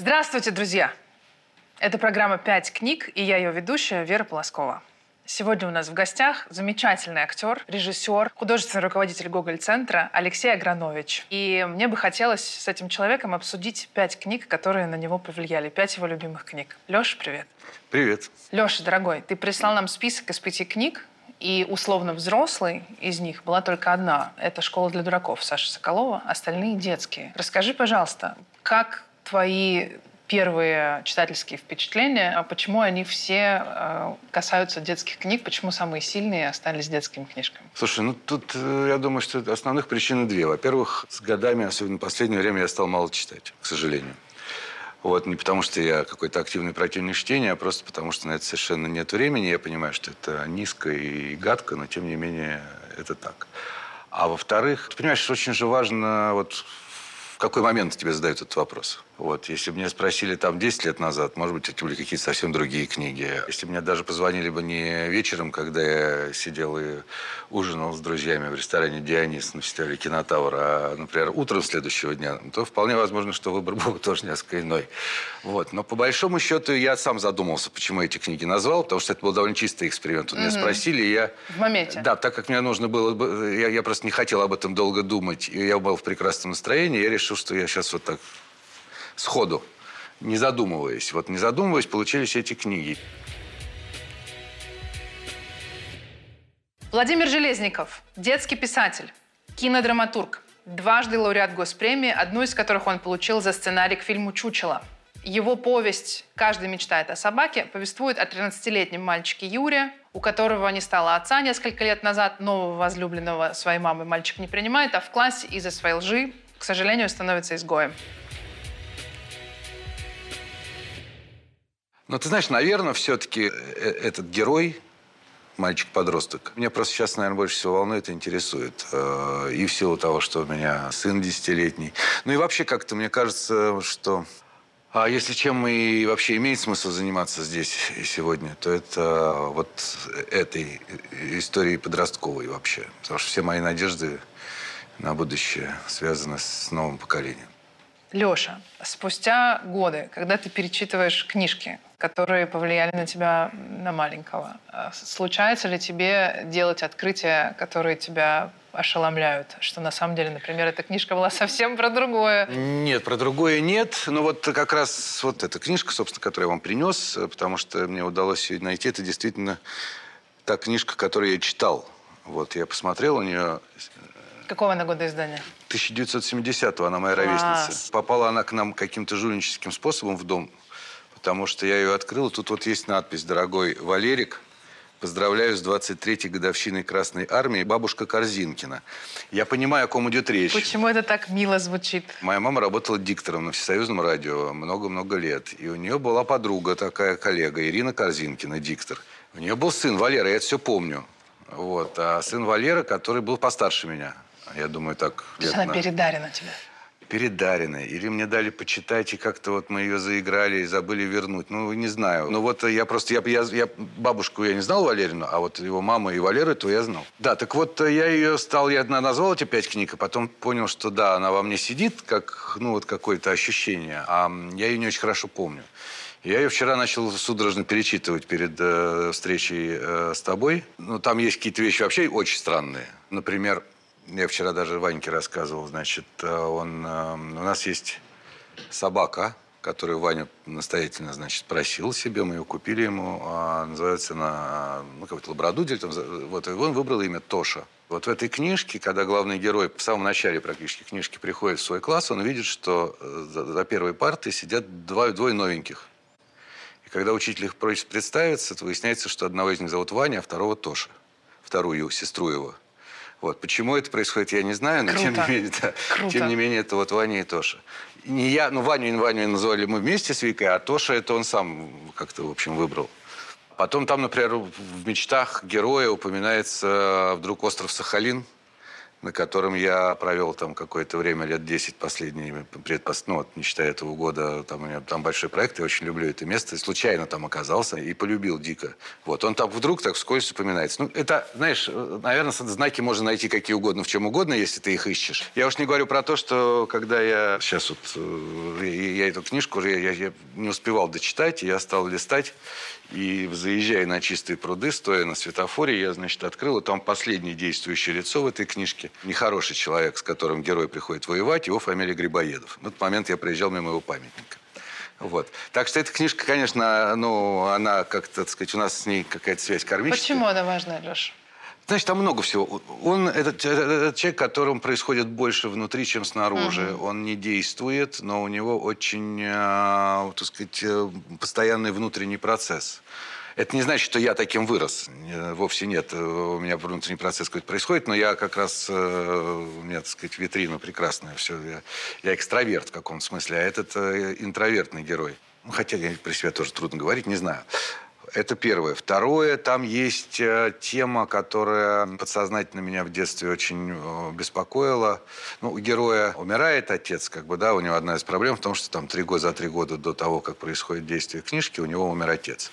Здравствуйте, друзья! Это программа «Пять книг» и я ее ведущая Вера Полоскова. Сегодня у нас в гостях замечательный актер, режиссер, художественный руководитель Гоголь-центра Алексей Агранович. И мне бы хотелось с этим человеком обсудить пять книг, которые на него повлияли, пять его любимых книг. Леша, привет. Привет. Леша, дорогой, ты прислал нам список из пяти книг, и условно взрослый из них была только одна. Это «Школа для дураков» Саши Соколова, остальные детские. Расскажи, пожалуйста, как твои первые читательские впечатления, а почему они все э, касаются детских книг, почему самые сильные остались детскими книжками? Слушай, ну тут э, я думаю, что основных причин две. Во-первых, с годами, особенно в последнее время, я стал мало читать, к сожалению. Вот, не потому, что я какой-то активный противник чтения, а просто потому, что на это совершенно нет времени. Я понимаю, что это низко и гадко, но тем не менее это так. А во-вторых, ты понимаешь, очень же важно вот в какой момент тебе задают этот вопрос. Вот, если бы меня спросили там 10 лет назад, может быть, это были какие-то совсем другие книги. Если бы мне даже позвонили бы не вечером, когда я сидел и ужинал с друзьями в ресторане «Дионис» на фестивале «Кинотавр», а, например, утром следующего дня, то вполне возможно, что выбор был бы тоже несколько иной. Вот. Но по большому счету я сам задумался, почему эти книги назвал, потому что это был довольно чистый эксперимент. Угу. Меня спросили, и я... В моменте? Да, так как мне нужно было... Я, я просто не хотел об этом долго думать, и я был в прекрасном настроении, я решил, что я сейчас вот так сходу, не задумываясь. Вот не задумываясь, получились эти книги. Владимир Железников, детский писатель, кинодраматург, дважды лауреат Госпремии, одну из которых он получил за сценарий к фильму «Чучело». Его повесть «Каждый мечтает о собаке» повествует о 13-летнем мальчике Юре, у которого не стало отца несколько лет назад, нового возлюбленного своей мамы мальчик не принимает, а в классе из-за своей лжи, к сожалению, становится изгоем. Но ты знаешь, наверное, все-таки э, этот герой, мальчик-подросток, меня просто сейчас, наверное, больше всего волнует и интересует. Э, и в силу того, что у меня сын десятилетний. Ну и вообще как-то мне кажется, что а если чем и вообще имеет смысл заниматься здесь сегодня, то это вот этой историей подростковой вообще. Потому что все мои надежды на будущее связаны с новым поколением. Леша, спустя годы, когда ты перечитываешь книжки, которые повлияли на тебя, на маленького. А случается ли тебе делать открытия, которые тебя ошеломляют, что на самом деле, например, эта книжка была совсем про другое? Нет, про другое нет. Но вот как раз вот эта книжка, собственно, которую я вам принес, потому что мне удалось ее найти, это действительно та книжка, которую я читал. Вот, я посмотрел, у нее Какого она года издания? 1970-го, она моя ровесница. Попала она к нам каким-то жульническим способом в дом потому что я ее открыл. Тут вот есть надпись «Дорогой Валерик, Поздравляю с 23-й годовщиной Красной Армии, бабушка Корзинкина. Я понимаю, о ком идет речь. Почему это так мило звучит? Моя мама работала диктором на Всесоюзном радио много-много лет. И у нее была подруга, такая коллега, Ирина Корзинкина, диктор. У нее был сын Валера, я это все помню. Вот. А сын Валера, который был постарше меня. Я думаю, так... То есть она на... передарена тебе? Передаренная. Или мне дали почитать, и как-то вот мы ее заиграли и забыли вернуть. Ну, не знаю. Ну, вот я просто... Я, я, я бабушку я не знал Валерину, а вот его маму и Валеру, то я знал. Да, так вот я ее стал... Я назвал эти пять книг, а потом понял, что да, она во мне сидит, как, ну, вот какое-то ощущение. А я ее не очень хорошо помню. Я ее вчера начал судорожно перечитывать перед э, встречей э, с тобой. Ну, там есть какие-то вещи вообще очень странные. Например, я вчера даже Ваньке рассказывал, значит, э, он, э, у нас есть собака, которую Ваня настоятельно, значит, просил себе, мы ее купили ему, а называется она, ну, какой-то лабрадудель, там, вот, и он выбрал имя Тоша. Вот в этой книжке, когда главный герой в самом начале практически книжки приходит в свой класс, он видит, что э, за, за первой партой сидят два, двое новеньких. И когда учитель их просит представиться, то выясняется, что одного из них зовут Ваня, а второго Тоша. Вторую сестру его. Вот. Почему это происходит, я не знаю, но тем не менее, да, тем не менее, это вот Ваня и Тоша. Не я, ну Ваню и Ваню называли мы вместе с Викой, а Тоша это он сам как-то, в общем, выбрал. Потом там, например, в мечтах героя упоминается вдруг остров Сахалин. На котором я провел там какое-то время, лет 10 последние, предпос... ну, вот, не считая этого года, там у меня там большой проект, я очень люблю это место, случайно там оказался и полюбил дико. Вот, он там вдруг так вскользь упоминается. Ну, это, знаешь, наверное, знаки можно найти какие угодно, в чем угодно, если ты их ищешь. Я уж не говорю про то, что когда я сейчас вот, э, я, я эту книжку, я, я не успевал дочитать, я стал листать, и заезжая на чистые пруды, стоя на светофоре, я, значит, открыл, и там последнее действующее лицо в этой книжке. Нехороший человек, с которым герой приходит воевать, его фамилия Грибоедов. В этот момент я проезжал мимо его памятника. Вот. Так что эта книжка, конечно, ну, она как-то, так сказать, у нас с ней какая-то связь кармическая. Почему она важна, Леша? Значит, там много всего. Он этот, этот человек, которому происходит больше внутри, чем снаружи. Угу. Он не действует, но у него очень, э, так сказать, э, постоянный внутренний процесс. Это не значит, что я таким вырос. Вовсе нет. У меня внутренний процесс какой-то происходит, но я как раз, э, у меня, так сказать, витрина прекрасная. Все. Я, я экстраверт в каком-то смысле, а этот э, интровертный герой. Ну, хотя я при себе тоже трудно говорить, не знаю. Это первое. Второе, там есть э, тема, которая подсознательно меня в детстве очень э, беспокоила. Ну, у героя умирает отец, как бы, да, у него одна из проблем в том, что там три года, за три года до того, как происходит действие книжки, у него умер отец.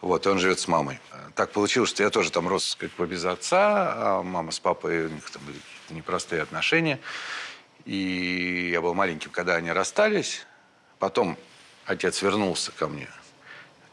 Вот, он живет с мамой. Так получилось, что я тоже там рос как бы без отца, а мама с папой, у них там были непростые отношения. И я был маленьким, когда они расстались. Потом отец вернулся ко мне –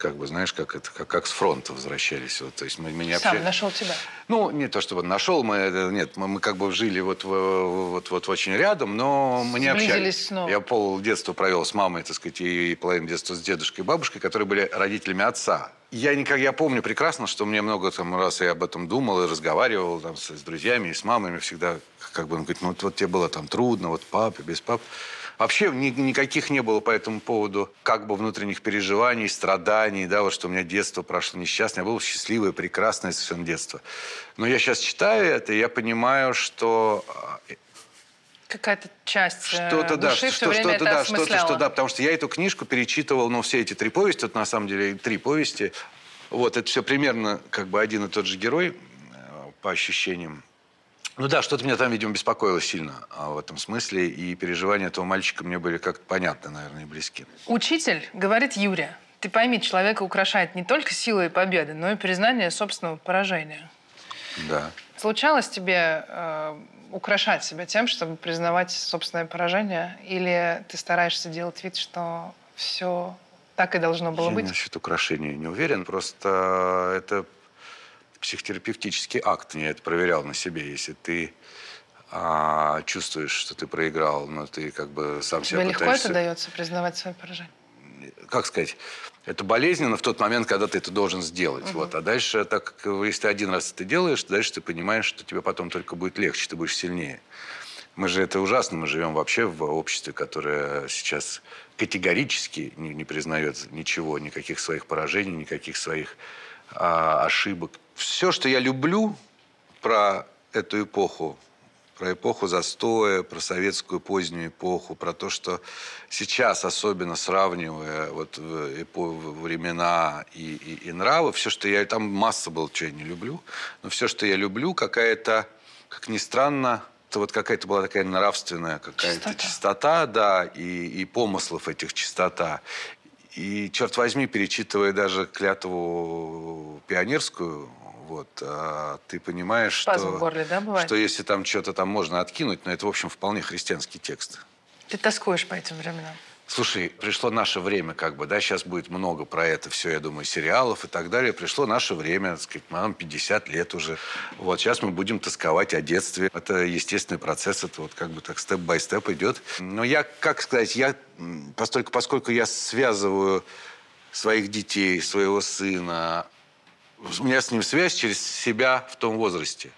как бы, знаешь, как это, как, как с фронта возвращались. Вот, то есть мы, не Сам нашел тебя? Ну, не то чтобы нашел, мы, нет, мы, мы как бы жили вот, вот, вот очень рядом, но мы не общались. Снова. Я пол детства провел с мамой, так сказать, и, половину детства с дедушкой и бабушкой, которые были родителями отца. Я, никак, я помню прекрасно, что мне много там, раз я об этом думал и разговаривал там, с, с друзьями и с мамами всегда, как бы он говорит, ну вот, вот тебе было там трудно, вот папе, без папы. Вообще ни, никаких не было по этому поводу как бы внутренних переживаний, страданий, да, вот что у меня детство прошло несчастное. Я был счастливое, прекрасное совершенно детство. Но я сейчас читаю это, и я понимаю, что э, какая-то часть что-то, да, души что, все что-то, да, что-то, что, да, потому что я эту книжку перечитывал, ну, все эти три повести, это на самом деле три повести, вот, это все примерно как бы один и тот же герой э, по ощущениям. Ну да, что-то меня там, видимо, беспокоило сильно а, в этом смысле, и переживания этого мальчика мне были как-то понятны, наверное, и близки. Учитель говорит Юрия, ты пойми, человека украшает не только сила и победы, но и признание собственного поражения. Да. Случалось тебе э, украшать себя тем, чтобы признавать собственное поражение, или ты стараешься делать вид, что все так и должно было Я быть? Насчет украшения не уверен, просто это психотерапевтический акт. Я это проверял на себе. Если ты а, чувствуешь, что ты проиграл, но ты как бы сам Тебе себя легко пытаешься... это дается, признавать свое поражение? Как сказать? Это болезненно в тот момент, когда ты это должен сделать. Угу. Вот. А дальше, так если ты один раз это делаешь, дальше ты понимаешь, что тебе потом только будет легче, ты будешь сильнее. Мы же это ужасно, мы живем вообще в обществе, которое сейчас категорически не, не признает ничего, никаких своих поражений, никаких своих а, ошибок. Все, что я люблю про эту эпоху, про эпоху застоя, про советскую позднюю эпоху, про то, что сейчас, особенно сравнивая вот времена и, и, и нравы, все, что я... Там масса было, чего я не люблю, но все, что я люблю, какая-то, как ни странно, это вот какая-то была такая нравственная какая-то чистота, чистота да, и, и помыслов этих чистота. И, черт возьми, перечитывая даже клятву пионерскую, вот, а ты понимаешь, Спазм что, горле, да, бывает? что если там что-то там можно откинуть, но это, в общем, вполне христианский текст. Ты тоскуешь по этим временам? Слушай, пришло наше время, как бы, да, сейчас будет много про это все, я думаю, сериалов и так далее. Пришло наше время, так сказать, нам 50 лет уже. Вот сейчас мы будем тосковать о детстве. Это естественный процесс, это вот как бы так степ-бай-степ идет. Но я, как сказать, я, поскольку, поскольку я связываю своих детей, своего сына, у меня с ним связь через себя в том возрасте.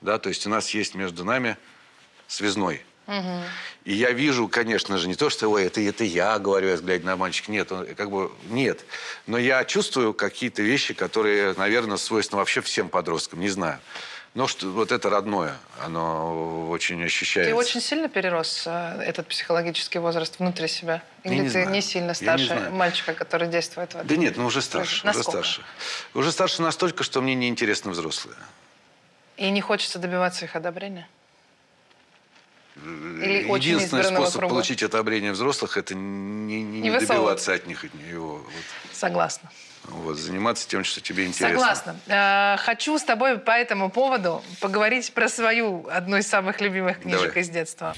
Да, то есть у нас есть между нами связной. Угу. И я вижу, конечно же, не то, что ой, это, это я говорю, я глядя на мальчика. Нет, он, как бы нет. Но я чувствую какие-то вещи, которые, наверное, свойственны вообще всем подросткам. Не знаю. Но что, вот это родное, оно очень ощущается. Ты очень сильно перерос э, этот психологический возраст внутри себя? Или не ты знаю. не сильно старше не мальчика, который действует в этом? Да нет, ну уже старше. Насколько? Уже старше. Уже старше настолько, что мне неинтересны взрослые. И не хочется добиваться их одобрения? Или Единственный способ круга. получить одобрение взрослых – это не, не, не, не добиваться от них от него. Вот. Согласна. Вот, заниматься тем, что тебе интересно. Согласна. Э, хочу с тобой по этому поводу поговорить про свою одну из самых любимых книжек Давай. из детства.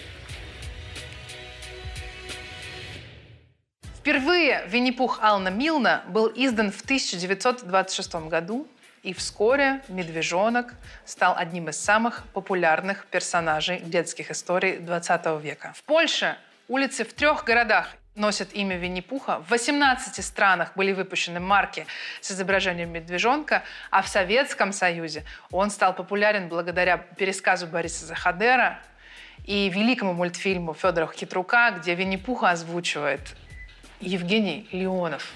Впервые «Винни-Пух» Ална Милна был издан в 1926 году, и вскоре «Медвежонок» стал одним из самых популярных персонажей детских историй 20 века. В Польше улицы в трех городах носят имя Винни-Пуха. В 18 странах были выпущены марки с изображением медвежонка, а в Советском Союзе он стал популярен благодаря пересказу Бориса Захадера и великому мультфильму Федора Хитрука, где Винни-Пуха озвучивает Евгений Леонов.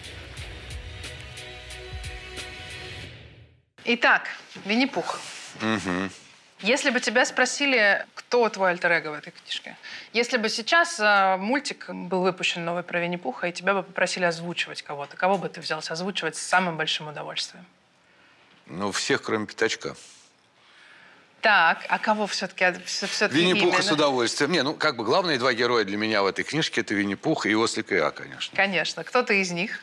Итак, Винни-Пух. Угу. Если бы тебя спросили, кто твой альтер в этой книжке, если бы сейчас э, мультик был выпущен новый про Винни-Пуха, и тебя бы попросили озвучивать кого-то, кого бы ты взялся озвучивать с самым большим удовольствием? Ну, всех, кроме Пятачка. Так, а кого все-таки все Винни-Пуха с удовольствием. Не, ну, как бы главные два героя для меня в этой книжке – это Винни-Пух и Ослик и А, конечно. Конечно. Кто ты из них?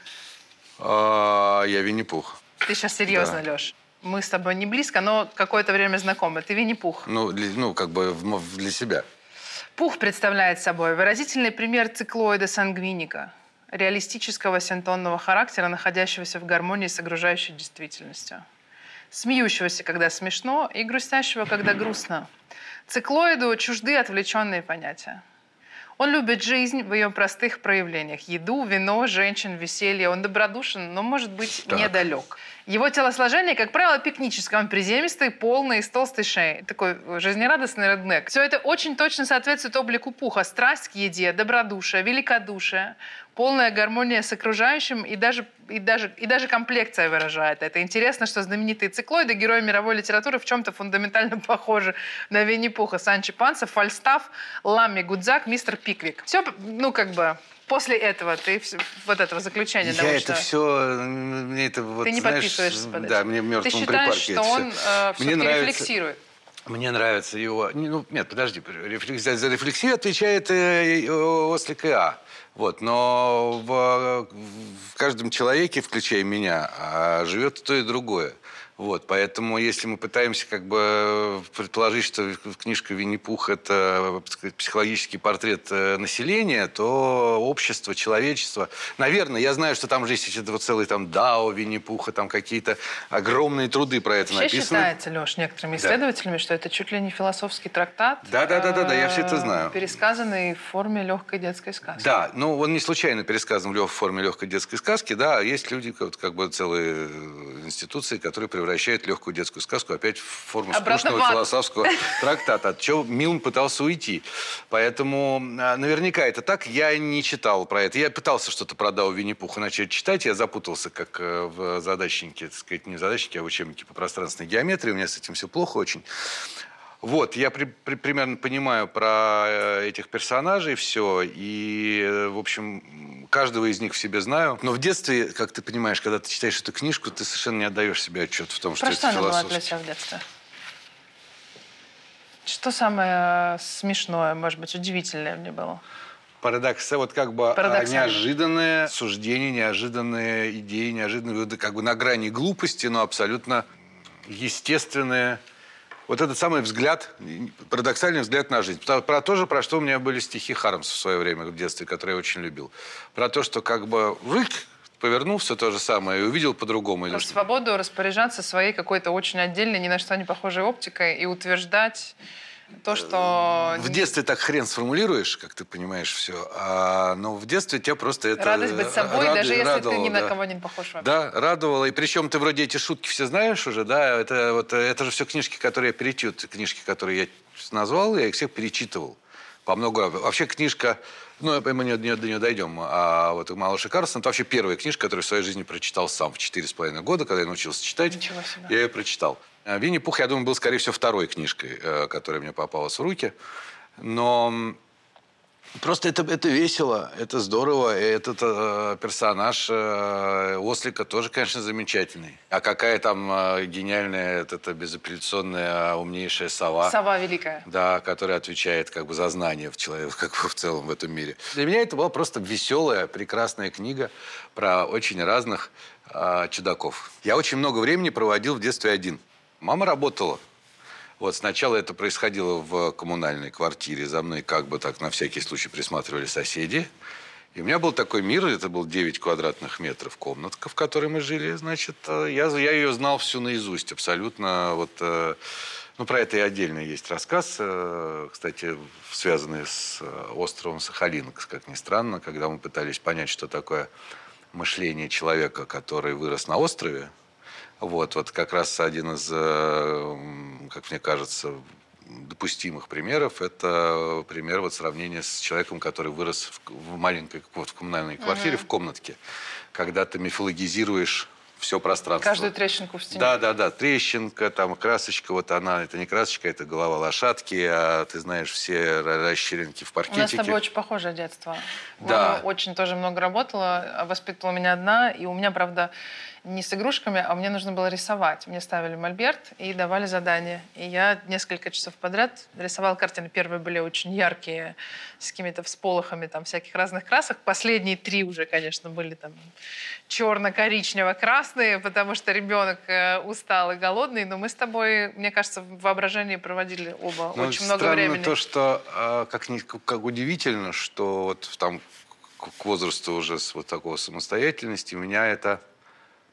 А, я Винни-Пух. Ты сейчас серьезно, да. Леш? Мы с тобой не близко, но какое-то время знакомы. Ты Винни-Пух. Ну, для, ну, как бы для себя. Пух представляет собой выразительный пример циклоида сангвиника, реалистического синтонного характера, находящегося в гармонии с окружающей действительностью. Смеющегося, когда смешно, и грустящего, когда грустно. Циклоиду чужды отвлеченные понятия. Он любит жизнь в ее простых проявлениях. Еду, вино, женщин, веселье. Он добродушен, но может быть так. недалек. Его телосложение, как правило, пикническое. Он приземистый, полный, с толстой шеей. Такой жизнерадостный реднек. Все это очень точно соответствует облику пуха. Страсть к еде, добродушие, великодушие, полная гармония с окружающим и даже, и даже, и даже комплекция выражает это. Интересно, что знаменитые циклоиды, герои мировой литературы, в чем-то фундаментально похожи на Винни-Пуха, Санчо Панса, Фальстаф, Ламми Гудзак, мистер Пиквик. Все, ну, как бы, После этого ты вот этого заключения Я научно... это все, мне это вот, Ты не знаешь, подписываешься под Да, мне мертвым Ты считаешь, что он э, мне нравится, рефлексирует? Мне нравится его... Ну, нет, подожди. Рефлекс, за рефлексию отвечает э, Ослик и А. Вот, но в, в каждом человеке, включая меня, а, живет то и другое. Вот, поэтому если мы пытаемся как бы предположить, что книжка Винни-Пух – это сказать, психологический портрет э, населения, то общество, человечество… Наверное, я знаю, что там же есть вот целый там Дао Винни-Пуха, там какие-то огромные труды про это Вообще написаны. считается, Леш, некоторыми исследователями, да. что это чуть ли не философский трактат. Да, да, да, да, да, я все это знаю. Пересказанный в форме легкой детской сказки. Да, ну он не случайно пересказан в форме легкой детской сказки, да, есть люди, вот, как бы целые институции, которые превращает легкую детскую сказку опять в форму Обратно скучного философского трактата, от чего Милн пытался уйти. Поэтому а, наверняка это так. Я не читал про это. Я пытался что-то про Дау Винни-Пуха начать читать. Я запутался, как э, в задачнике, так сказать, не в задачнике, а в учебнике по пространственной геометрии. У меня с этим все плохо очень. Вот, я при, при, примерно понимаю про э, этих персонажей все, и, э, в общем, каждого из них в себе знаю. Но в детстве, как ты понимаешь, когда ты читаешь эту книжку, ты совершенно не отдаешь себе отчет в том, про что, что это философский. была для тебя в детстве? Что самое смешное, может быть, удивительное мне было? Парадокс, вот как бы а, неожиданные суждения, неожиданные идеи, неожиданные, как бы на грани глупости, но абсолютно естественные вот этот самый взгляд, парадоксальный взгляд на жизнь. Про, про то же, про что у меня были стихи Хармса в свое время в детстве, которые я очень любил. Про то, что как бы рык, повернул все то же самое и увидел по-другому. Про свободу распоряжаться своей какой-то очень отдельной, ни на что не похожей оптикой и утверждать то, что... В детстве так хрен сформулируешь, как ты понимаешь все, а, но в детстве тебя просто это... Радость быть собой, рад... даже если радовало, ты ни на да. кого не похож вообще. Да, радовало. И причем ты вроде эти шутки все знаешь уже, да, это, вот, это же все книжки, которые я перечитывал, книжки, которые я назвал, я их всех перечитывал. По много Вообще книжка, ну, мы не, не, до нее дойдем, а вот «Малыш и Карлсон» это вообще первая книжка, которую в своей жизни прочитал сам в четыре с половиной года, когда я научился читать. Ничего себе. Я ее прочитал. А «Винни-Пух», я думаю, был, скорее всего, второй книжкой, э, которая мне попалась в руки. Но Просто это, это весело, это здорово. И этот э, персонаж э, Ослика тоже, конечно, замечательный. А какая там э, гениальная, это, это безапелляционная, умнейшая сова. Сова великая. Да, которая отвечает как бы за знания в человеке, как бы в целом в этом мире. Для меня это была просто веселая, прекрасная книга про очень разных э, чудаков. Я очень много времени проводил в детстве один. Мама работала. Вот сначала это происходило в коммунальной квартире. За мной как бы так на всякий случай присматривали соседи. И у меня был такой мир, это был 9 квадратных метров комнатка, в которой мы жили. Значит, э, я, я ее знал всю наизусть, абсолютно. Вот, э, ну, про это и отдельно есть рассказ, э, кстати, связанный с островом Сахалин, как ни странно, когда мы пытались понять, что такое мышление человека, который вырос на острове, вот, вот как раз один из, э, как мне кажется, допустимых примеров – это пример вот сравнения с человеком, который вырос в, в маленькой вот, в коммунальной квартире, uh-huh. в комнатке, когда ты мифологизируешь все пространство. Каждую трещинку в стене. Да, да, да. Трещинка, там красочка, вот она, это не красочка, это голова лошадки, а ты знаешь все расщелинки в паркетике. У нас с тобой очень похожее детство. Да. Мама очень тоже много работала, воспитывала меня одна, и у меня, правда, не с игрушками, а мне нужно было рисовать. Мне ставили мольберт и давали задание. И я несколько часов подряд рисовала картины. Первые были очень яркие, с какими-то всполохами там всяких разных красок. Последние три уже, конечно, были там черно-коричнево-красные, потому что ребенок э, устал и голодный. Но мы с тобой, мне кажется, в воображении проводили оба ну, очень много времени. то, что э, как, как удивительно, что вот там к возрасту уже с вот такого самостоятельности меня это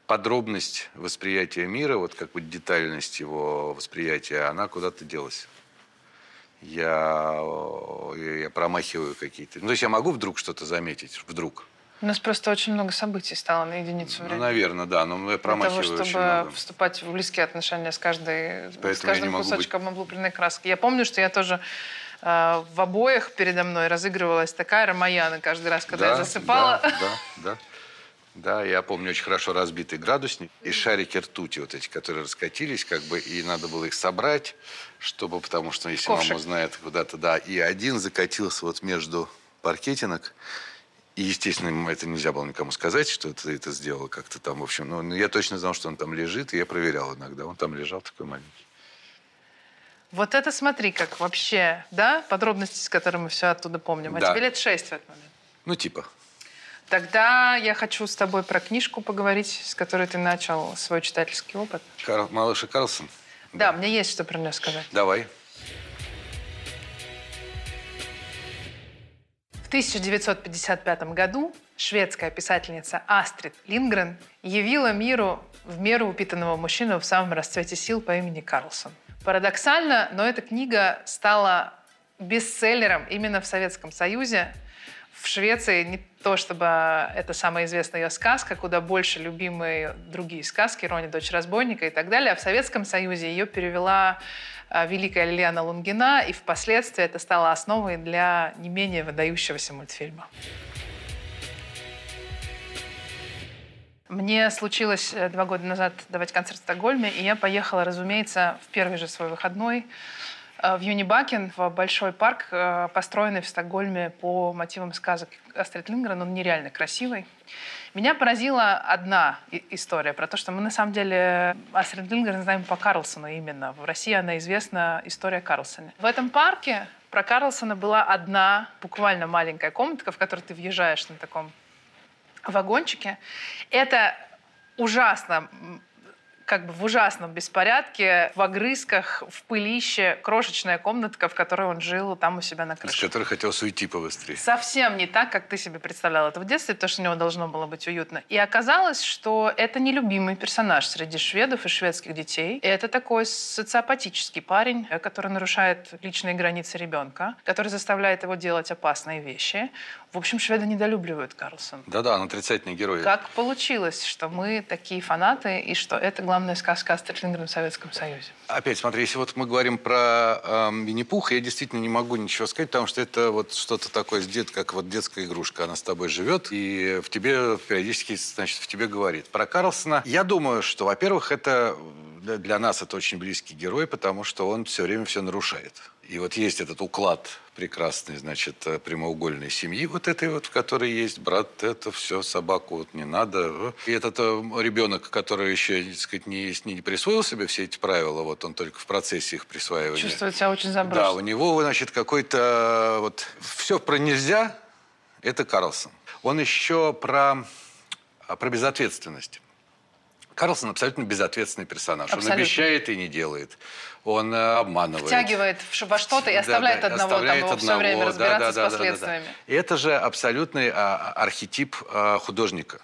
подробность восприятия мира, вот как бы детальность его восприятия, она куда-то делась. Я, я промахиваю какие-то... Ну, то есть я могу вдруг что-то заметить, вдруг. У нас просто очень много событий стало на единицу ну, времени. Ну, наверное, да, но я промахиваю Для того, чтобы вступать в близкие отношения с, каждой, с каждым кусочком быть... облупленной краски. Я помню, что я тоже э, в обоях передо мной разыгрывалась такая Ромаяна каждый раз, когда да, я засыпала. Да, да, да. Да, я помню очень хорошо разбитый градусник и шарики ртути вот эти, которые раскатились, как бы, и надо было их собрать, чтобы, потому что если Ковшик. мама узнает куда-то, да, и один закатился вот между паркетинок, и, естественно, это нельзя было никому сказать, что ты это сделал как-то там, в общем, ну, я точно знал, что он там лежит, и я проверял иногда, он там лежал такой маленький. Вот это смотри, как вообще, да, подробности, с которыми мы все оттуда помним. А да. тебе лет шесть в этот момент. Ну, типа. Тогда я хочу с тобой про книжку поговорить, с которой ты начал свой читательский опыт. Карл, Малыш и Карлсон? Да, да, мне есть что про нее сказать. Давай. В 1955 году шведская писательница Астрид Лингрен явила миру в меру упитанного мужчину в самом расцвете сил по имени Карлсон. Парадоксально, но эта книга стала бестселлером именно в Советском Союзе в Швеции не то, чтобы это самая известная ее сказка, куда больше любимые другие сказки, «Рони, дочь разбойника» и так далее. А в Советском Союзе ее перевела а, великая Лилиана Лунгина, и впоследствии это стало основой для не менее выдающегося мультфильма. Мне случилось э, два года назад давать концерт в Стокгольме, и я поехала, разумеется, в первый же свой выходной в Юнибакен, в большой парк, э, построенный в Стокгольме по мотивам сказок Астрид Лингрен. Он нереально красивый. Меня поразила одна история про то, что мы на самом деле Астрид Лингрен знаем по Карлсону именно. В России она известна история Карлсона. В этом парке про Карлсона была одна буквально маленькая комнатка, в которой ты въезжаешь на таком вагончике. Это ужасно как бы в ужасном беспорядке, в огрызках, в пылище, крошечная комнатка, в которой он жил там у себя на крыше. Из которой хотелось уйти побыстрее. Совсем не так, как ты себе представлял это в детстве, потому что у него должно было быть уютно. И оказалось, что это нелюбимый персонаж среди шведов и шведских детей. И это такой социопатический парень, который нарушает личные границы ребенка, который заставляет его делать опасные вещи. В общем, шведы недолюбливают Карлсона. Да-да, он отрицательный герой. Как получилось, что мы такие фанаты, и что это главная сказка Астрид Лингрен в Советском Союзе? Опять, смотри, если вот мы говорим про э, Винни-Пуха, я действительно не могу ничего сказать, потому что это вот что-то такое, дет, как вот детская игрушка. Она с тобой живет, и в тебе периодически, значит, в тебе говорит. Про Карлсона, я думаю, что, во-первых, это для нас это очень близкий герой, потому что он все время все нарушает. И вот есть этот уклад прекрасной, значит, э, прямоугольной семьи вот этой вот, в которой есть брат, это все, собаку вот не надо. И этот э, ребенок, который еще, так сказать, не, не присвоил себе все эти правила, вот он только в процессе их присваивания. Чувствует себя очень заброшен. Да, у него, значит, какой-то вот все про нельзя, это Карлсон. Он еще про, про безответственность. Карлсон абсолютно безответственный персонаж. Абсолютно. Он обещает и не делает. Он э, обманывает. Втягивает во что-то и оставляет Да, да, одного оставляет там его все одного. время Да, разбираться да, с да, да, да, да. последствиями. И это же абсолютный а, архетип а, художника.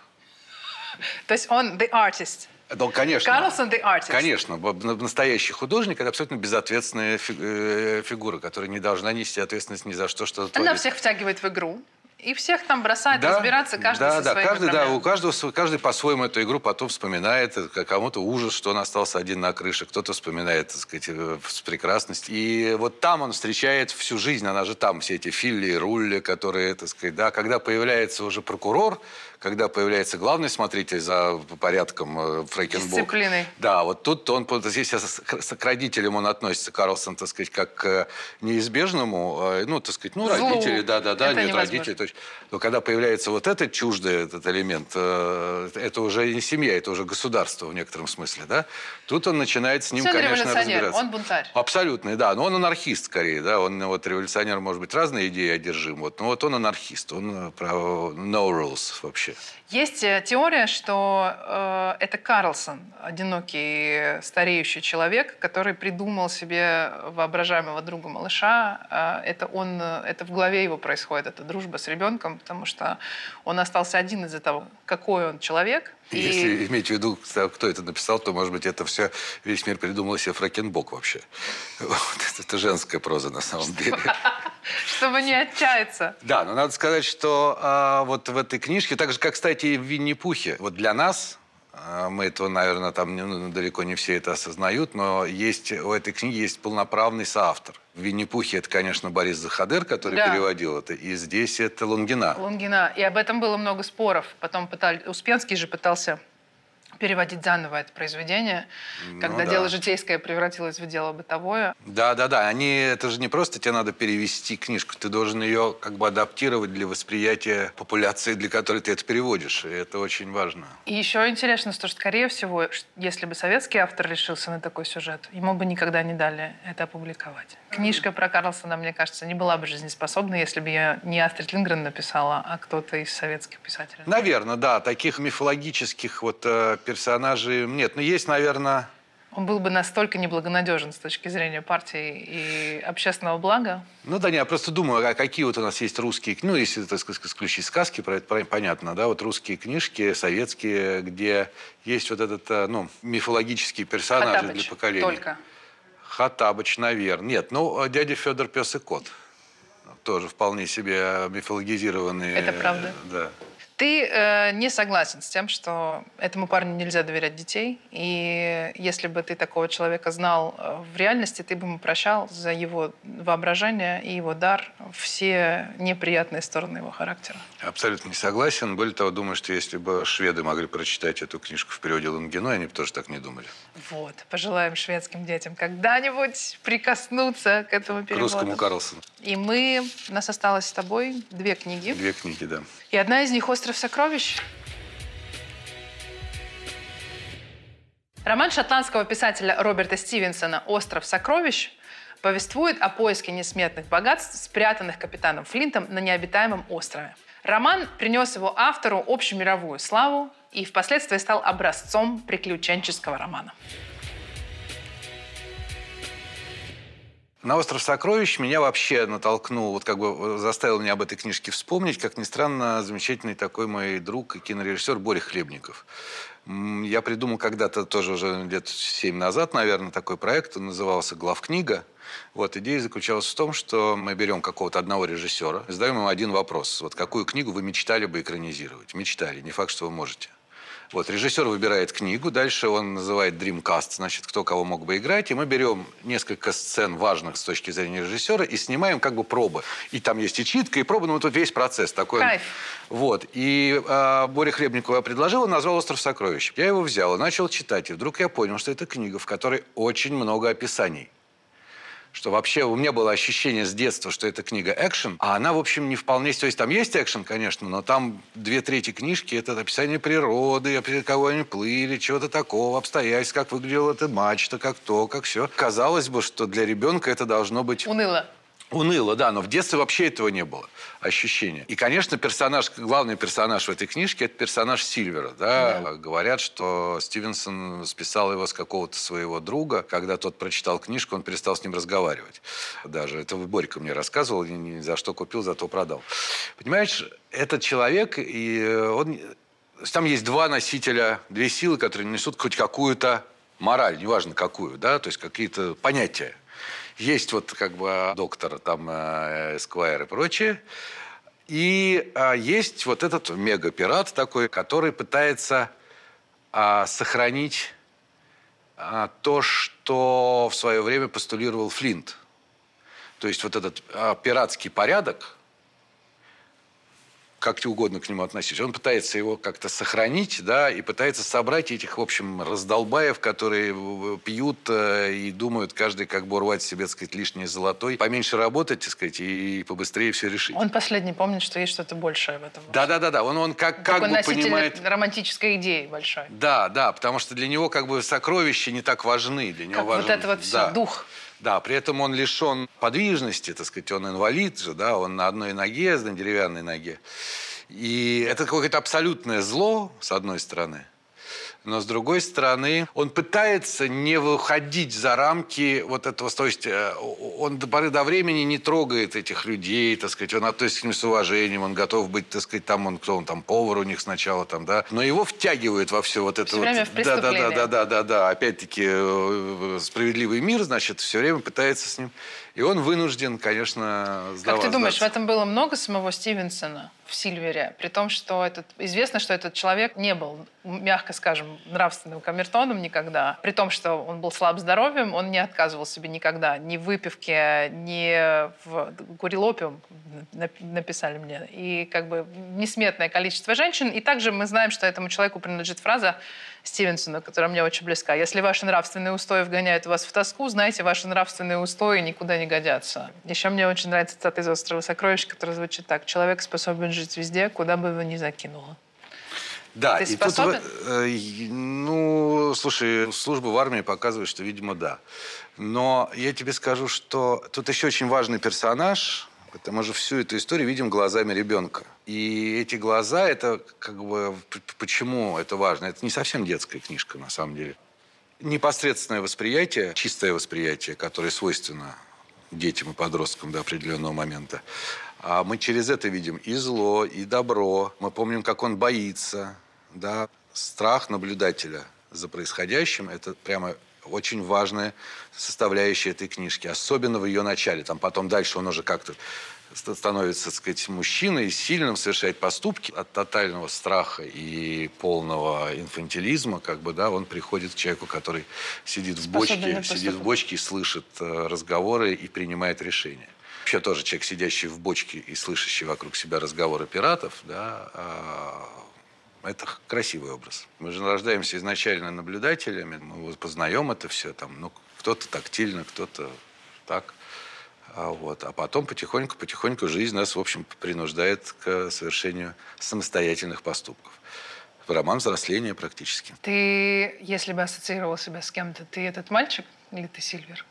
То есть он the artist. Да, конечно. Карлсон the artist. Конечно, настоящий художник – это абсолютно безответственная э, фигура, которая не должна нести ответственность ни за что, что Она творит. всех втягивает в игру. И всех там бросает разбираться каждый да, со да, своими каждый, да, у каждого, каждый по-своему эту игру потом вспоминает. э, Кому-то ужас, что он остался один на крыше, кто-то вспоминает, так сказать, э, прекрасность. И вот там он встречает всю жизнь, она же там, все эти Филли, Рулли, которые, так сказать, да, когда появляется уже прокурор, когда появляется главный смотритель за порядком э, Фрейкенбург. Дисциплиной. Да, вот тут он, здесь к родителям он относится, Карлсон, так сказать, как к неизбежному, э, ну, так сказать, ну, Злу. родители, да, да, да, Это нет, невозможно. родители, то есть, но когда появляется вот этот чуждый этот элемент, э, это уже не семья, это уже государство в некотором смысле, да, тут он начинает с ним, Он конечно, разбираться. он бунтарь. Абсолютно, да, но он анархист скорее, да, он вот революционер, может быть, разные идеи одержим, вот, но вот он анархист, он э, про no rules вообще. Есть э, теория, что э, это Карлсон, одинокий стареющий человек, который придумал себе воображаемого друга малыша. Э, это он, э, это в голове его происходит, эта дружба с ребенком, потому что он остался один из-за того, какой он человек. И Если иметь в виду, кто это написал, то, может быть, это все весь мир придумал себе Фракенбок вообще. Вот, это, женская проза на самом деле. чтобы не отчаяться. Да, но надо сказать, что а, вот в этой книжке, так же, как, кстати, и в Винни-Пухе, вот для нас, а, мы этого, наверное, там не- ну, далеко не все это осознают, но есть, у этой книги есть полноправный соавтор. В Винни-Пухе это, конечно, Борис Захадер, который Да. переводил это, и здесь это Лунгина. Лунгина. И об этом было много споров. Потом пытали... Успенский же пытался переводить заново это произведение, когда да. дело житейское превратилось в дело бытовое. Да, да, да. Они, это же не просто тебе надо перевести книжку, ты должен ее как бы адаптировать для восприятия популяции, для которой ты это переводишь. И это очень важно. И еще интересно, что, скорее всего, если бы советский автор решился на такой сюжет, ему бы никогда не дали это опубликовать. Книжка про Карлсона, мне кажется, не была бы жизнеспособна, если бы ее не Астрид Лингрен написала, а кто-то из советских писателей. Наверное, да. Таких мифологических вот э, персонажей нет. Но есть, наверное... Он был бы настолько неблагонадежен с точки зрения партии и общественного блага. Ну да, не, я просто думаю, а какие вот у нас есть русские книги, ну, если, так сказать, исключить сказки, про это понятно, да, вот русские книжки, советские, где есть вот этот, э, ну, мифологические персонажи Хоттабыч для поколения. только. Хатабыч, наверное. Нет, ну, э, дядя Федор Пес и Кот. Тоже вполне себе мифологизированные. Это правда. э, Да. Ты э, не согласен с тем, что этому парню нельзя доверять детей, и если бы ты такого человека знал э, в реальности, ты бы ему прощал за его воображение и его дар все неприятные стороны его характера. Абсолютно не согласен. Более того, думаю, что если бы шведы могли прочитать эту книжку в переводе Лунгино, они бы тоже так не думали. Вот, пожелаем шведским детям когда-нибудь прикоснуться к этому К переводу. русскому Карлсону. И мы, у нас осталось с тобой две книги, Две книги, да. и одна из них «Остров сокровищ». Роман шотландского писателя Роберта Стивенсона «Остров сокровищ» повествует о поиске несметных богатств, спрятанных капитаном Флинтом на необитаемом острове. Роман принес его автору общемировую славу и впоследствии стал образцом приключенческого романа. На «Остров сокровищ» меня вообще натолкнул, вот как бы заставил меня об этой книжке вспомнить, как ни странно, замечательный такой мой друг и кинорежиссер Боря Хлебников. Я придумал когда-то тоже уже лет семь назад, наверное, такой проект, он назывался «Главкнига». Вот, идея заключалась в том, что мы берем какого-то одного режиссера, задаем ему один вопрос. Вот какую книгу вы мечтали бы экранизировать? Мечтали, не факт, что вы можете. Вот, режиссер выбирает книгу, дальше он называет Dreamcast, значит, кто кого мог бы играть, и мы берем несколько сцен важных с точки зрения режиссера и снимаем как бы пробы. И там есть и читка, и пробы, ну вот тут весь процесс такой. Кайф. Вот, и э, Боря Хлебникова я предложил, он назвал «Остров сокровищ». Я его взял и начал читать, и вдруг я понял, что это книга, в которой очень много описаний. Что вообще у меня было ощущение с детства, что эта книга экшен, а она, в общем, не вполне... То есть там есть экшен, конечно, но там две трети книжки – это описание природы, кого они плыли, чего-то такого, обстоятельств, как выглядела эта мачта, как то, как все. Казалось бы, что для ребенка это должно быть... Уныло. Уныло, да, но в детстве вообще этого не было ощущения. И, конечно, персонаж, главный персонаж в этой книжке – это персонаж Сильвера. Да? Да. Говорят, что Стивенсон списал его с какого-то своего друга. Когда тот прочитал книжку, он перестал с ним разговаривать. Даже это Борька мне рассказывал, ни за что купил, зато продал. Понимаешь, этот человек, и он... Там есть два носителя, две силы, которые несут хоть какую-то мораль, неважно какую, да, то есть какие-то понятия. Есть вот как бы доктор, там, э, Эсквайр и прочее. И а, есть вот этот мегапират такой, который пытается а, сохранить а, то, что в свое время постулировал Флинт. То есть вот этот а, пиратский порядок, как угодно к нему относись. Он пытается его как-то сохранить, да, и пытается собрать этих, в общем, раздолбаев, которые пьют э, и думают каждый, как бы урвать себе, так сказать, лишнее золотой, поменьше работать, так сказать, и побыстрее все решить. Он последний помнит, что есть что-то большее в этом. Да-да-да, он, он как, как бы понимает... романтической идеи большой. Да, да, потому что для него как бы сокровища не так важны. Для него как важен... вот это вот все, да. дух. Да, при этом он лишен подвижности, так сказать, он инвалид же, да, он на одной ноге, на деревянной ноге. И это какое-то абсолютное зло, с одной стороны – но с другой стороны, он пытается не выходить за рамки вот этого, то есть э, он до поры до времени не трогает этих людей, так сказать, он относится к ним с уважением, он готов быть, так сказать, там он, кто он там, повар у них сначала там, да, но его втягивает во все вот это все вот. Время в да, да, да, да, да, да, да, опять-таки э, справедливый мир, значит, все время пытается с ним, и он вынужден, конечно, сдаваться. Как ты думаешь, в этом было много самого Стивенсона? в Сильвере, при том, что этот, известно, что этот человек не был, мягко скажем, нравственным камертоном никогда. При том, что он был слаб здоровьем, он не отказывал себе никогда ни в выпивке, ни в... Курил опиум, написали мне. И как бы несметное количество женщин. И также мы знаем, что этому человеку принадлежит фраза Стивенсона, которая мне очень близка. Если ваши нравственные устои вгоняют вас в тоску, знайте, ваши нравственные устои никуда не годятся. Еще мне очень нравится цитата из «Острова сокровищ», которая звучит так. «Человек способен жить везде, куда бы его ни закинуло». Да, Ты и способен? тут, э, ну, слушай, служба в армии показывает, что, видимо, да. Но я тебе скажу, что тут еще очень важный персонаж, мы же всю эту историю видим глазами ребенка. И эти глаза, это как бы... Почему это важно? Это не совсем детская книжка, на самом деле. Непосредственное восприятие, чистое восприятие, которое свойственно детям и подросткам до определенного момента. А мы через это видим и зло, и добро. Мы помним, как он боится. Да? Страх наблюдателя за происходящим – это прямо очень важная составляющая этой книжки, особенно в ее начале. Там потом дальше он уже как-то становится, так сказать, мужчиной, сильным, совершает поступки от тотального страха и полного инфантилизма, как бы, да, он приходит к человеку, который сидит в бочке, сидит в бочке и слышит э, разговоры и принимает решения. Вообще тоже человек, сидящий в бочке и слышащий вокруг себя разговоры пиратов, да, а, это красивый образ. Мы же рождаемся изначально наблюдателями, мы познаем это все, там, ну, кто-то тактильно, кто-то так. А, вот. а потом потихоньку-потихоньку жизнь нас, в общем, принуждает к совершению самостоятельных поступков. Роман взросления практически. Ты, если бы ассоциировал себя с кем-то, ты этот мальчик или ты Сильвер?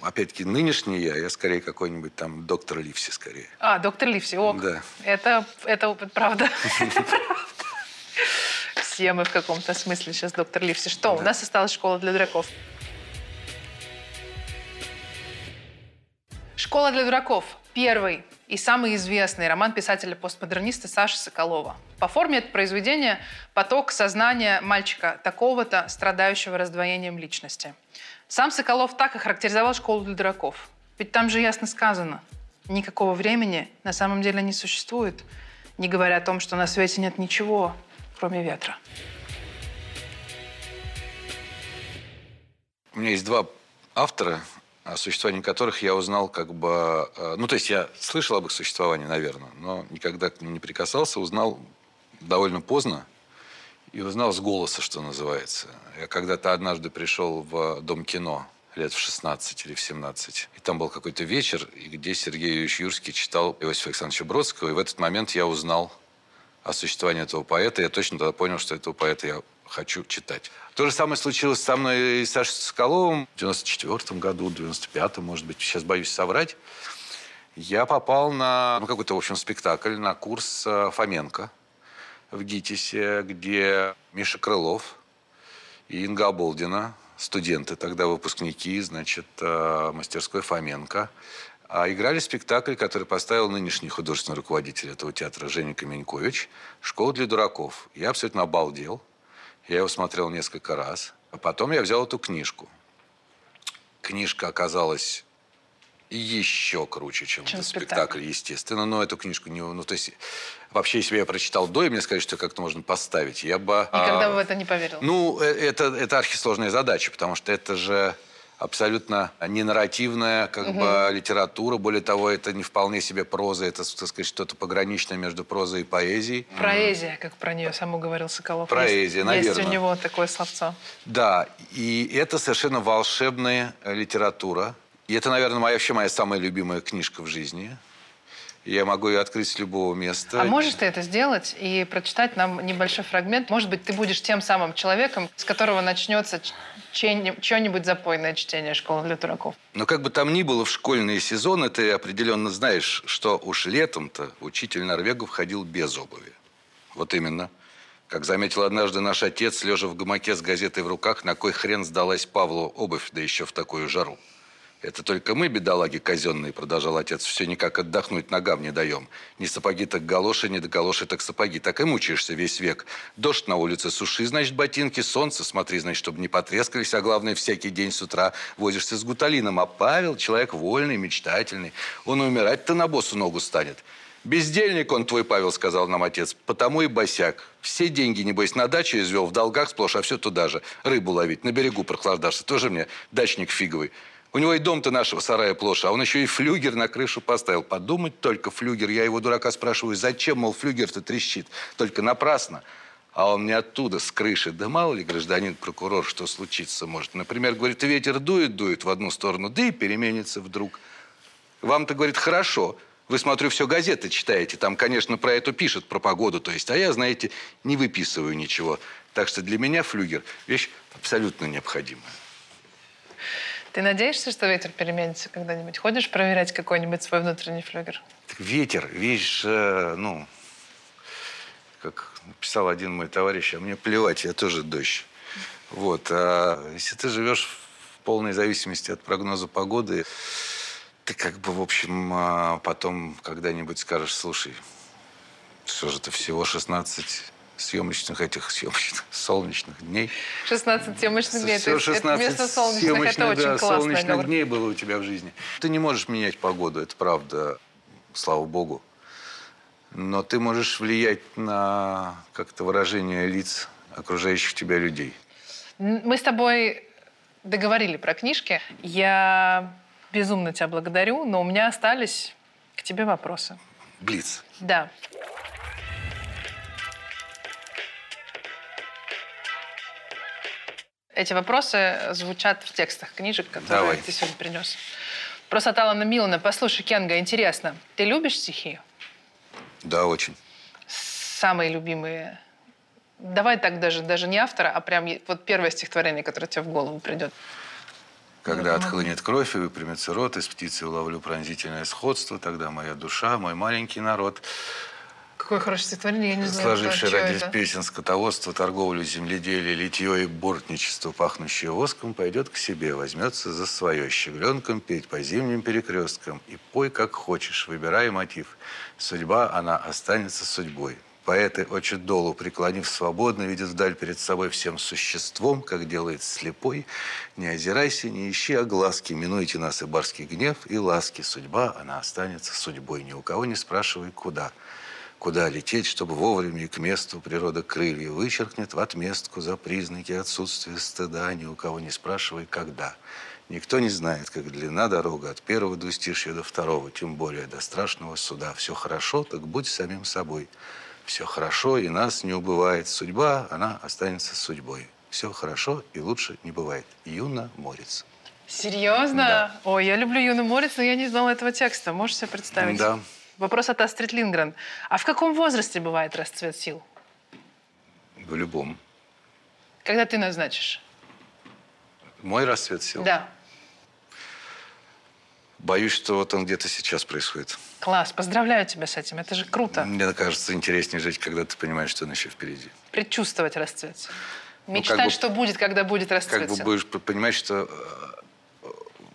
Опять-таки, нынешний я, я скорее какой-нибудь там доктор Ливси скорее. А, доктор Ливси, ок. Да. Это, это правда. Это правда все мы в каком-то смысле сейчас доктор Ливси. Что, у нас осталась школа для дураков. «Школа для дураков» – первый и самый известный роман писателя-постмодерниста Саши Соколова. По форме это произведение – поток сознания мальчика такого-то, страдающего раздвоением личности. Сам Соколов так и характеризовал «Школу для дураков». Ведь там же ясно сказано – никакого времени на самом деле не существует, не говоря о том, что на свете нет ничего, кроме ветра. У меня есть два автора, о существовании которых я узнал как бы... Э, ну, то есть я слышал об их существовании, наверное, но никогда к ним не прикасался. Узнал довольно поздно и узнал с голоса, что называется. Я когда-то однажды пришел в Дом кино лет в 16 или в 17. И там был какой-то вечер, где Сергей Юрьевич Юрский читал Иосифа Александровича Бродского. И в этот момент я узнал о существовании этого поэта. Я точно тогда понял, что этого поэта я хочу читать. То же самое случилось со мной и Сашей Соколовым в 94 году, в 95-м, может быть, сейчас боюсь соврать. Я попал на ну, какой-то, в общем, спектакль, на курс э, Фоменко в ГИТИСе, где Миша Крылов и Инга Оболдина, студенты, тогда выпускники, значит, э, мастерской Фоменко, а играли спектакль, который поставил нынешний художественный руководитель этого театра Женя Каменькович «Школа для дураков». Я абсолютно обалдел. Я его смотрел несколько раз. А потом я взял эту книжку. Книжка оказалась еще круче, чем, чем спектакль. спектакль, естественно. Но эту книжку не... Ну, то есть, вообще, если бы я прочитал до, и мне сказали, что как-то можно поставить, я бы... Никогда а, бы в это не поверил. Ну, э, это, это архисложная задача, потому что это же абсолютно не нарративная как угу. бы литература. Более того, это не вполне себе проза, это, так сказать, что-то пограничное между прозой и поэзией. Проэзия, как про нее саму говорил Соколов. Проэзия, есть, наверное. Есть у него такое словцо. Да, и это совершенно волшебная литература. И это, наверное, моя, вообще моя самая любимая книжка в жизни. Я могу ее открыть с любого места. А можешь ты это сделать и прочитать нам небольшой фрагмент? Может быть, ты будешь тем самым человеком, с которого начнется чье-нибудь запойное чтение «Школы для дураков». Но как бы там ни было, в школьные сезоны ты определенно знаешь, что уж летом-то учитель Норвегов ходил без обуви. Вот именно. Как заметил однажды наш отец, лежа в гамаке с газетой в руках, на кой хрен сдалась Павлу обувь, да еще в такую жару. Это только мы, бедолаги казенные, продолжал отец, все никак отдохнуть ногам не даем. Ни сапоги так галоши, ни до галоши так сапоги. Так и мучаешься весь век. Дождь на улице, суши, значит, ботинки, солнце, смотри, значит, чтобы не потрескались, а главное, всякий день с утра возишься с гуталином. А Павел человек вольный, мечтательный. Он умирать-то на босу ногу станет. «Бездельник он твой, Павел», — сказал нам отец, — «потому и босяк. Все деньги, небось, на дачу извел, в долгах сплошь, а все туда же. Рыбу ловить, на берегу прохлаждашься. Тоже мне дачник фиговый. У него и дом-то нашего сарая плоша, а он еще и флюгер на крышу поставил. Подумать только, флюгер. Я его, дурака, спрашиваю, зачем, мол, флюгер-то трещит? Только напрасно. А он мне оттуда, с крыши. Да мало ли, гражданин прокурор, что случится может. Например, говорит, ветер дует, дует в одну сторону, да и переменится вдруг. Вам-то, говорит, хорошо. Вы, смотрю, все газеты читаете. Там, конечно, про это пишут, про погоду, то есть. А я, знаете, не выписываю ничего. Так что для меня флюгер – вещь абсолютно необходимая. Ты надеешься, что ветер переменится когда-нибудь? Ходишь проверять какой-нибудь свой внутренний флюгер? Ветер, вещь, э, ну, как писал один мой товарищ, а мне плевать, я тоже дождь. Вот. А если ты живешь в полной зависимости от прогноза погоды, ты как бы, в общем, а, потом когда-нибудь скажешь, слушай, что же это всего 16 съемочных этих съемочных солнечных дней. 16 съемочных дней. Все 16 это солнечных, съемочных, это очень да, классно. солнечных дней было у тебя в жизни. Ты не можешь менять погоду, это правда, слава богу. Но ты можешь влиять на как-то выражение лиц окружающих тебя людей. Мы с тобой договорили про книжки. Я безумно тебя благодарю, но у меня остались к тебе вопросы. Блиц. Да. Эти вопросы звучат в текстах книжек, которые Давай. ты сегодня принес. Просто от Алана Милана. Послушай, Кенга, интересно, ты любишь стихи? Да, очень. Самые любимые? Давай так даже, даже не автора, а прям вот первое стихотворение, которое тебе в голову придет. Когда отхлынет кровь и выпрямится рот, из птицы уловлю пронзительное сходство, тогда моя душа, мой маленький народ Какое хорошее стихотворение, я не знаю. Сложивший ради это. песен скотоводство, торговлю, земледелие, литье и бортничество, пахнущее воском, пойдет к себе, возьмется за свое, щегленком петь по зимним перекресткам. И пой, как хочешь, выбирай мотив. Судьба, она останется судьбой. Поэты очень долу, преклонив свободно, видят вдаль перед собой всем существом, как делает слепой. Не озирайся, не ищи огласки, минуйте нас и барский гнев, и ласки. Судьба, она останется судьбой. Ни у кого не спрашивай, куда куда лететь, чтобы вовремя и к месту природа крылья вычеркнет в отместку за признаки отсутствия стыда, ни у кого не спрашивай, когда. Никто не знает, как длина дорога от первого двустишья до второго, тем более до страшного суда. Все хорошо, так будь самим собой. Все хорошо, и нас не убывает. Судьба, она останется судьбой. Все хорошо, и лучше не бывает. Юна Морец. Серьезно? Да. Ой, я люблю Юну Морец, но я не знала этого текста. Можешь себе представить? Да. Вопрос от Астрид Лингрен. А в каком возрасте бывает расцвет сил? В любом. Когда ты назначишь? Мой расцвет сил. Да. Боюсь, что вот он где-то сейчас происходит. Класс. Поздравляю тебя с этим. Это же круто. Мне кажется, интереснее жить, когда ты понимаешь, что он еще впереди. Предчувствовать расцвет сил. Ну, Мечтать, как бы- что будет, когда будет расцвет Как бы будешь понимать, что э,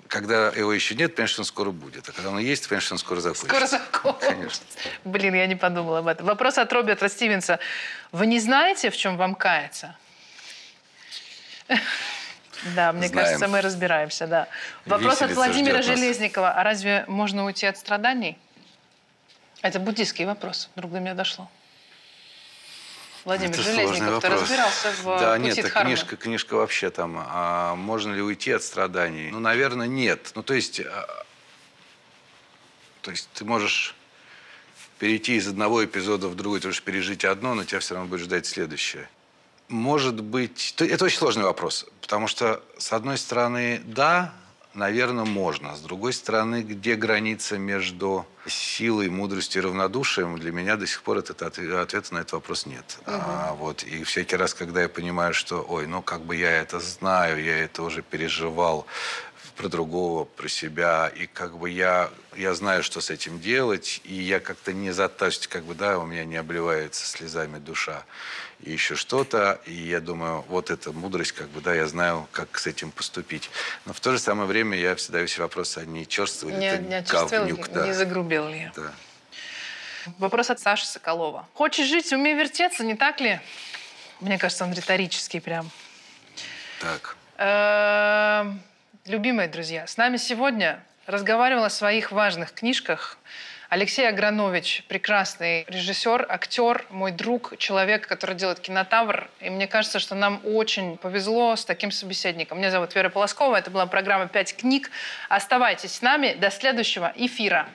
когда его еще нет, понимаешь, что он скоро будет. А когда он есть, понимаешь, что он скоро закончится. Скоро закончится. Конечно. Блин, я не подумала об этом. Вопрос от Роберта Стивенса. Вы не знаете, в чем вам каяться? Да, мне Знаем. кажется, мы разбираемся, да. Вопрос от Виселица Владимира ждет нас. Железникова. А разве можно уйти от страданий? Это буддийский вопрос. Вдруг до меня дошло. Владимир Это Железников, ты разбирался в Да, пути нет, это Дхармы? книжка, книжка вообще там. А можно ли уйти от страданий? Ну, наверное, нет. Ну, то есть, а, то есть ты можешь перейти из одного эпизода в другой, ты можешь пережить одно, но тебя все равно будет ждать следующее. Может быть... то- Это очень сложный вопрос, потому что, с одной стороны, да, наверное, можно. С другой стороны, где граница между силой, мудростью и равнодушием, для меня до сих пор этот отве- ответа на этот вопрос нет. А, вот, и всякий раз, когда я понимаю, что, ой, ну как бы я это знаю, я это уже переживал, про другого, про себя, и как бы я, я знаю, что с этим делать, и я как-то не затащусь, как бы, да, у меня не обливается слезами душа, и еще что-то, и я думаю, вот эта мудрость, как бы, да, я знаю, как с этим поступить. Но в то же самое время я всегда себе вопрос, а не черствый ли Не, ты не говнюк, да. не загрубел ли? Да. Вопрос от Саши Соколова. Хочешь жить, умей вертеться, не так ли? Мне кажется, он риторический прям. Так. Эм, Любимые друзья, с нами сегодня разговаривал о своих важных книжках Алексей Агранович, прекрасный режиссер, актер, мой друг, человек, который делает кинотавр. И мне кажется, что нам очень повезло с таким собеседником. Меня зовут Вера Полоскова. Это была программа «Пять книг». Оставайтесь с нами. До следующего эфира.